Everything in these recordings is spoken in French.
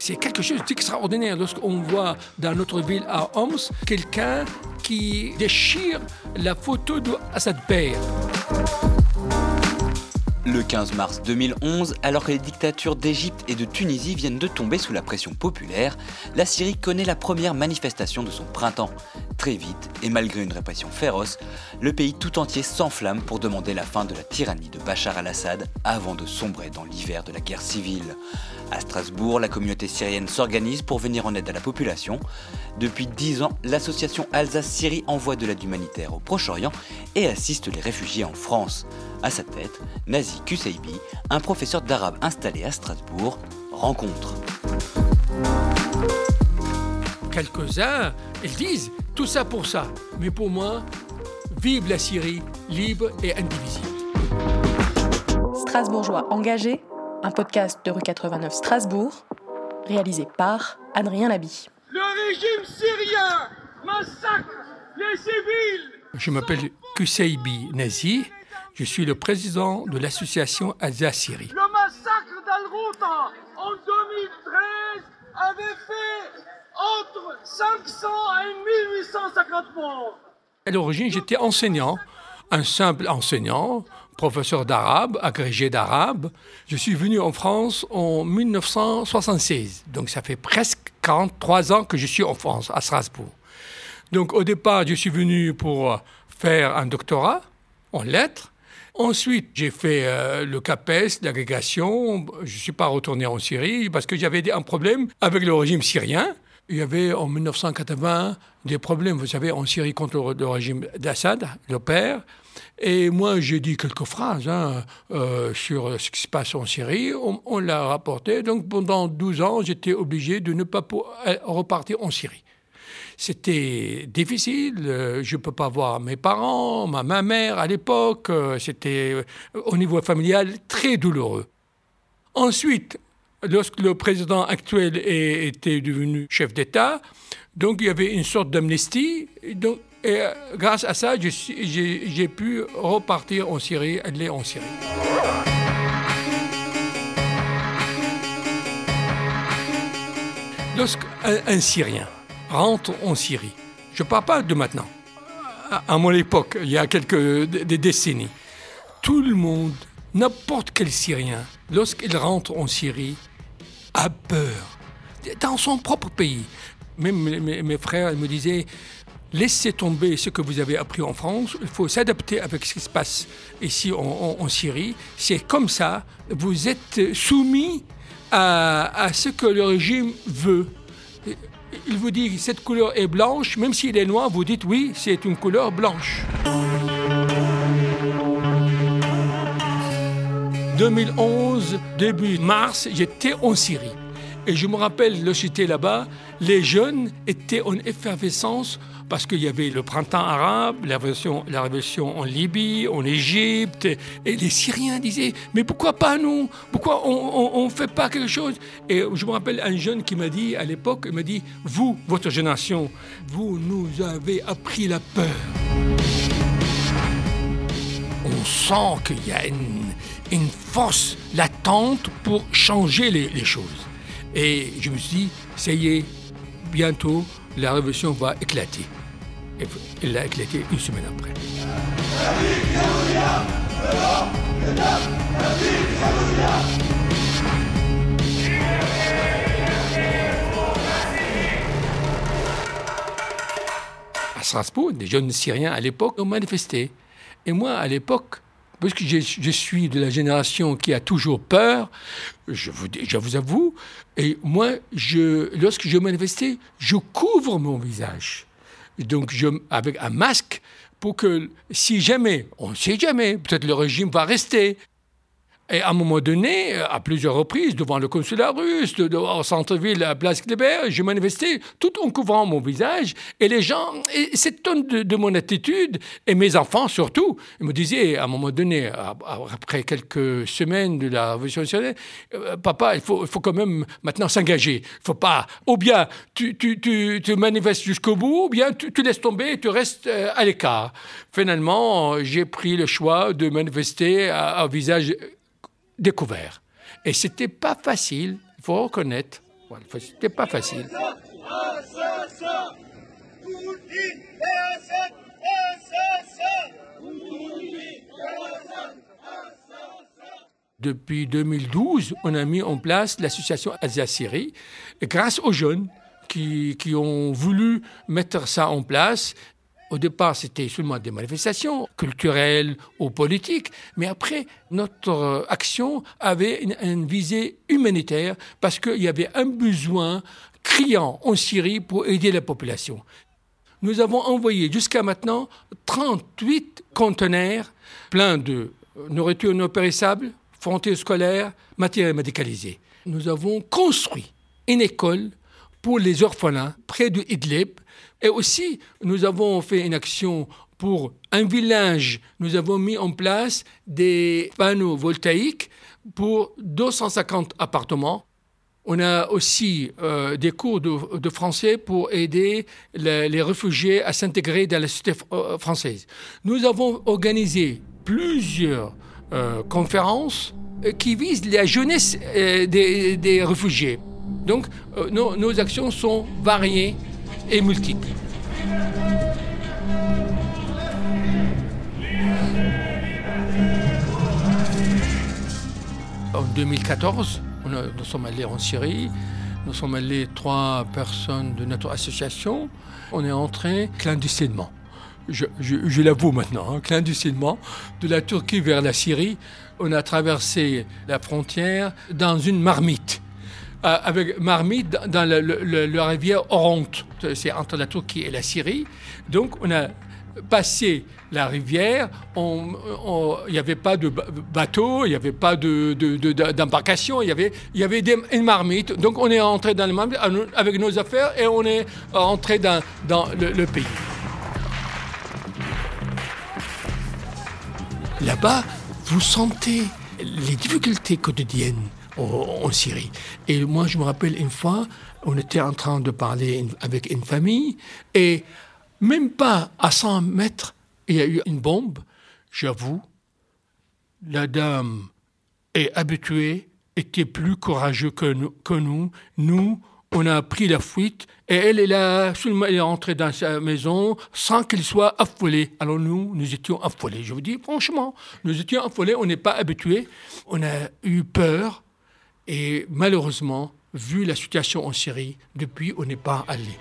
C'est quelque chose d'extraordinaire lorsqu'on voit dans notre ville à Homs quelqu'un qui déchire la photo de Assad. Le 15 mars 2011, alors que les dictatures d'Égypte et de Tunisie viennent de tomber sous la pression populaire, la Syrie connaît la première manifestation de son printemps. Très vite, et malgré une répression féroce, le pays tout entier s'enflamme pour demander la fin de la tyrannie de Bachar al-Assad avant de sombrer dans l'hiver de la guerre civile. À Strasbourg, la communauté syrienne s'organise pour venir en aide à la population. Depuis dix ans, l'association Alsace-Syrie envoie de l'aide humanitaire au Proche-Orient et assiste les réfugiés en France. À sa tête, Nazi Kuseibi, un professeur d'arabe installé à Strasbourg, rencontre. Quelques-uns, ils disent tout ça pour ça. Mais pour moi, vive la Syrie, libre et indivisible. Strasbourgeois engagé, un podcast de rue 89 Strasbourg, réalisé par Adrien Labi. Le régime syrien massacre les civils. Je m'appelle Kuseibi Nazi. Je suis le président de l'association Alsace-Syrie. Le massacre d'Al-Routa en 2013 avait fait entre 500 et 1850 morts. À l'origine, j'étais enseignant, un simple enseignant, professeur d'arabe, agrégé d'arabe. Je suis venu en France en 1976, donc ça fait presque 43 ans que je suis en France, à Strasbourg. Donc au départ, je suis venu pour faire un doctorat en lettres. Ensuite, j'ai fait euh, le CAPES, l'agrégation. Je ne suis pas retourné en Syrie parce que j'avais un problème avec le régime syrien. Il y avait en 1980 des problèmes, vous savez, en Syrie contre le, régime d'Assad, le père. Et moi, j'ai dit quelques phrases hein, euh, sur ce qui se passe en Syrie. On, l'a rapporté. Donc, pendant 12 ans, j'étais obligé de ne pas repartir en Syrie. C'était difficile. Euh, je ne peux pas voir mes parents, ma, ma mère à l'époque. Euh, c'était au niveau familial très douloureux. Ensuite, lorsque le président actuel était devenu chef d'État, donc il y avait une sorte d'amnistie. Donc, et euh, grâce à ça, j'ai pu repartir en Syrie, aller en Syrie. Lorsqu'un un Syrien rentre en Syrie. Je ne parle pas de maintenant. À, mon époque, il y a quelques des décennies, tout le monde, n'importe quel Syrien, lorsqu'il rentre en Syrie, a peur. Dans son propre pays. Même mes, frères me disaient, laissez tomber ce que vous avez appris en France, il faut s'adapter avec ce qui se passe ici en, Syrie. C'est comme ça, vous êtes soumis à ce que le régime veut il vous dit cette couleur est blanche, même s'il est noir, vous dites oui, c'est une couleur blanche. 2011, début mars, j'étais en Syrie. Et je me rappelle, lorsque j'étais là-bas, les jeunes étaient en effervescence parce qu'il y avait le printemps arabe, la révolution, la révolution en Libye, en Égypte, et les Syriens disaient, mais pourquoi pas nous? Pourquoi on ne fait pas quelque chose Et je me rappelle un jeune qui m'a dit à l'époque, il m'a dit, vous, votre génération, vous nous avez appris la peur. On sent qu'il y a une, force latente pour changer les, les choses. Et je me suis dit, ça y est, bientôt, la révolution va éclater. Et elle a éclaté une semaine après. À Strasbourg, des jeunes Syriens à l'époque ont manifesté. Et moi, à l'époque, parce que je, suis de la génération qui a toujours peur, je vous, je vous avoue, et moi, je, lorsque je manifestais, je couvre mon visage. Donc, je, avec un masque, pour que si jamais, on ne sait jamais, peut-être le régime va rester, et à un moment donné, à plusieurs reprises, devant le consulat russe, au centre-ville, à Place Kléber, j'ai manifesté tout en couvrant mon visage. Et les gens, s'étonnent de, de, mon attitude, et mes enfants surtout, ils me disaient à un moment donné, après quelques semaines de la révolution nationale, euh, papa, il faut, faut quand même maintenant s'engager. Il faut pas, ou bien tu, tu, tu, manifestes jusqu'au bout, ou bien tu, tu, laisses tomber et tu restes euh, à l'écart. Finalement, j'ai pris le choix de manifester à, à visage découvert. Et c'était pas facile, il faut reconnaître. C'était pas facile. Depuis 2012, on a mis en place l'association Alsace-Syrie grâce aux jeunes qui, qui, ont voulu mettre ça en place. Au départ, c'était seulement des manifestations culturelles ou politiques, mais après, notre action avait une, visée humanitaire parce qu'il y avait un besoin criant en Syrie pour aider la population. Nous avons envoyé jusqu'à maintenant 38 conteneurs pleins de nourriture non périssable, fournitures scolaires, matériel médicalisé. Nous avons construit une école pour les orphelins près de Idlib et aussi nous avons fait une action pour un village. Nous avons mis en place des panneaux voltaïques pour 250 appartements. On a aussi euh, des cours de, français pour aider les, réfugiés à s'intégrer dans la société euh, française. Nous avons organisé plusieurs euh, conférences qui visent la jeunesse des, réfugiés. Donc, euh, nos, actions sont variées et multiples. En 2014, on a, nous sommes allés en Syrie. Nous sommes allés trois personnes de notre association. On est entré clandestinement je, je, je l'avoue maintenant, hein, clandestinement, de la Turquie vers la Syrie. On a traversé la frontière dans une marmite. Euh, avec marmite dans la rivière Oronte, c'est entre la Turquie et la Syrie. Donc on a passé la rivière, il n'y avait pas de bateau, il n'y avait pas d'embarcation, de, de, il y avait, une marmite. Donc on est entré dans le marmite avec nos affaires et on est entré dans, dans le pays. Là-bas, vous sentez les difficultés quotidiennes en Syrie. Et moi, je me rappelle une fois, on était en train de parler avec une famille et même pas à 100 mètres, il y a eu une bombe. J'avoue, la dame est habituée, était plus courageux que nous. Que nous. nous on a pris la fuite et elle est là, elle est rentrée dans sa maison sans qu'elle soit affolée. Alors nous, nous étions affolés. Je vous dis franchement, nous étions affolés, on n'est pas habitués. On a eu peur et malheureusement, vu la situation en Syrie, depuis, on n'est pas allé.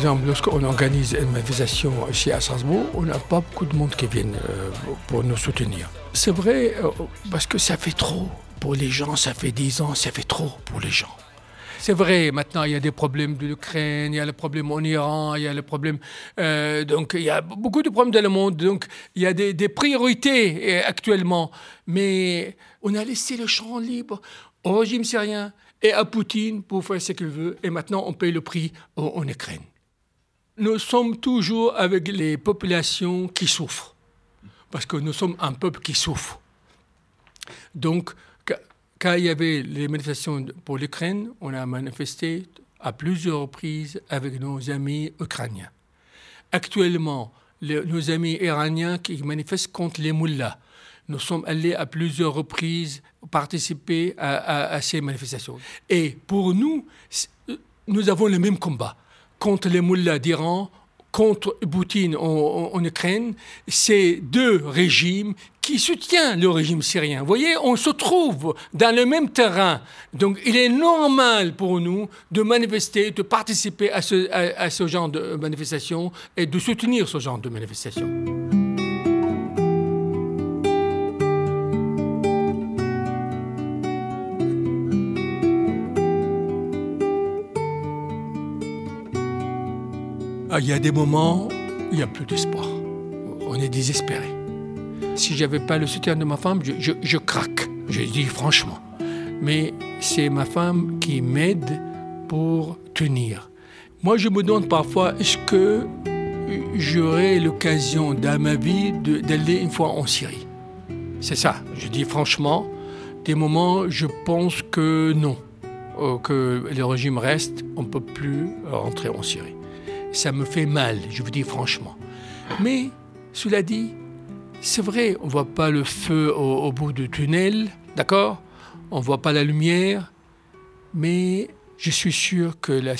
Exemple, lorsqu'on organise une manifestation ici à Strasbourg, on n'a pas beaucoup de monde qui viennent euh, pour nous soutenir. C'est vrai, euh, parce que ça fait trop. Pour les gens, ça fait 10 ans, ça fait trop pour les gens. C'est vrai, maintenant il y a des problèmes de l'Ukraine, il y a le problème en Iran, il y a le problème. Euh, donc il y a beaucoup de problèmes dans le monde, donc il y a des, priorités actuellement. Mais on a laissé le champ libre au régime syrien et à Poutine pour faire ce qu'il veut, et maintenant on paye le prix en Ukraine nous sommes toujours avec les populations qui souffrent, parce que nous sommes un peuple qui souffre. Donc, quand il y avait les manifestations pour l'Ukraine, on a manifesté à plusieurs reprises avec nos amis ukrainiens. Actuellement, nos amis iraniens qui manifestent contre les mullahs, nous sommes allés à plusieurs reprises participer à, à ces manifestations. Et pour nous, nous avons le même combat contre les mullahs d'Iran, contre Poutine en, Ukraine, c'est deux régimes qui soutiennent le régime syrien. Vous voyez, on se trouve dans le même terrain. Donc il est normal pour nous de manifester, de participer à ce, à ce genre de manifestation et de soutenir ce genre de manifestation. Il y a des moments où il n'y a plus d'espoir. On est désespéré. Si je n'avais pas le soutien de ma femme, je, je, je craque. Je dis franchement. Mais c'est ma femme qui m'aide pour tenir. Moi, je me demande parfois, est-ce que j'aurai l'occasion dans ma vie d'aller une fois en Syrie? C'est ça. Je dis franchement, des moments, je pense que non. Euh, que le régime reste, on ne peut plus rentrer en Syrie. Ça me fait mal, je vous dis franchement. Mais, cela dit, c'est vrai, on ne voit pas le feu au, bout du tunnel, d'accord? On ne voit pas la lumière, mais je suis sûr que la,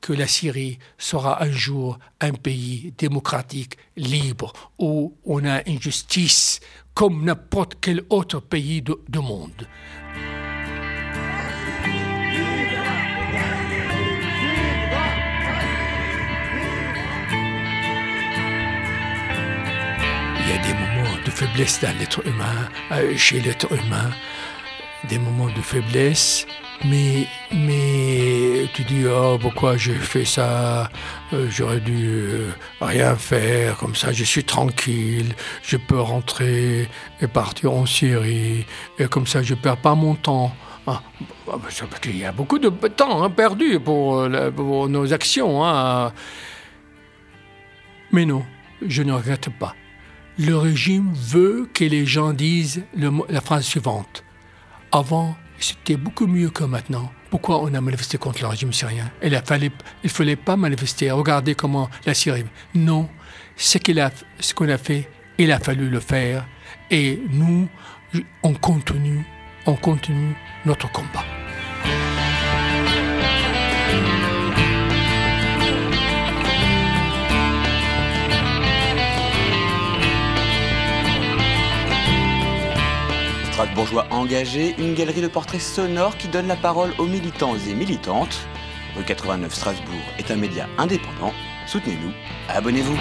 que la Syrie sera un jour un pays démocratique, libre, où on a une justice comme n'importe quel autre pays du monde. Faiblesse dans l'être humain, euh, chez l'être humain, des moments de faiblesse, mais, mais tu dis, oh, pourquoi j'ai fait ça? Euh, J'aurais dû euh, rien faire, comme ça je suis tranquille, je peux rentrer et partir en Syrie, et comme ça je perds pas mon temps. Ah, bah, il y a beaucoup de temps hein, perdu pour, pour, nos actions. Hein. Mais non, je ne regrette pas le régime veut que les gens disent la phrase suivante. Avant, c'était beaucoup mieux que maintenant. Pourquoi on a manifesté contre le régime syrien? Il ne fallait, il fallait pas manifester. Regardez comment la Syrie. Non, ce qu'on a, fait, il a fallu le faire. Et nous, on continue, on continue notre combat. Bourgeois engagé, une galerie de portraits sonores qui donne la parole aux militants et militantes. Rue 89 Strasbourg est un média indépendant. Soutenez-nous, abonnez-vous.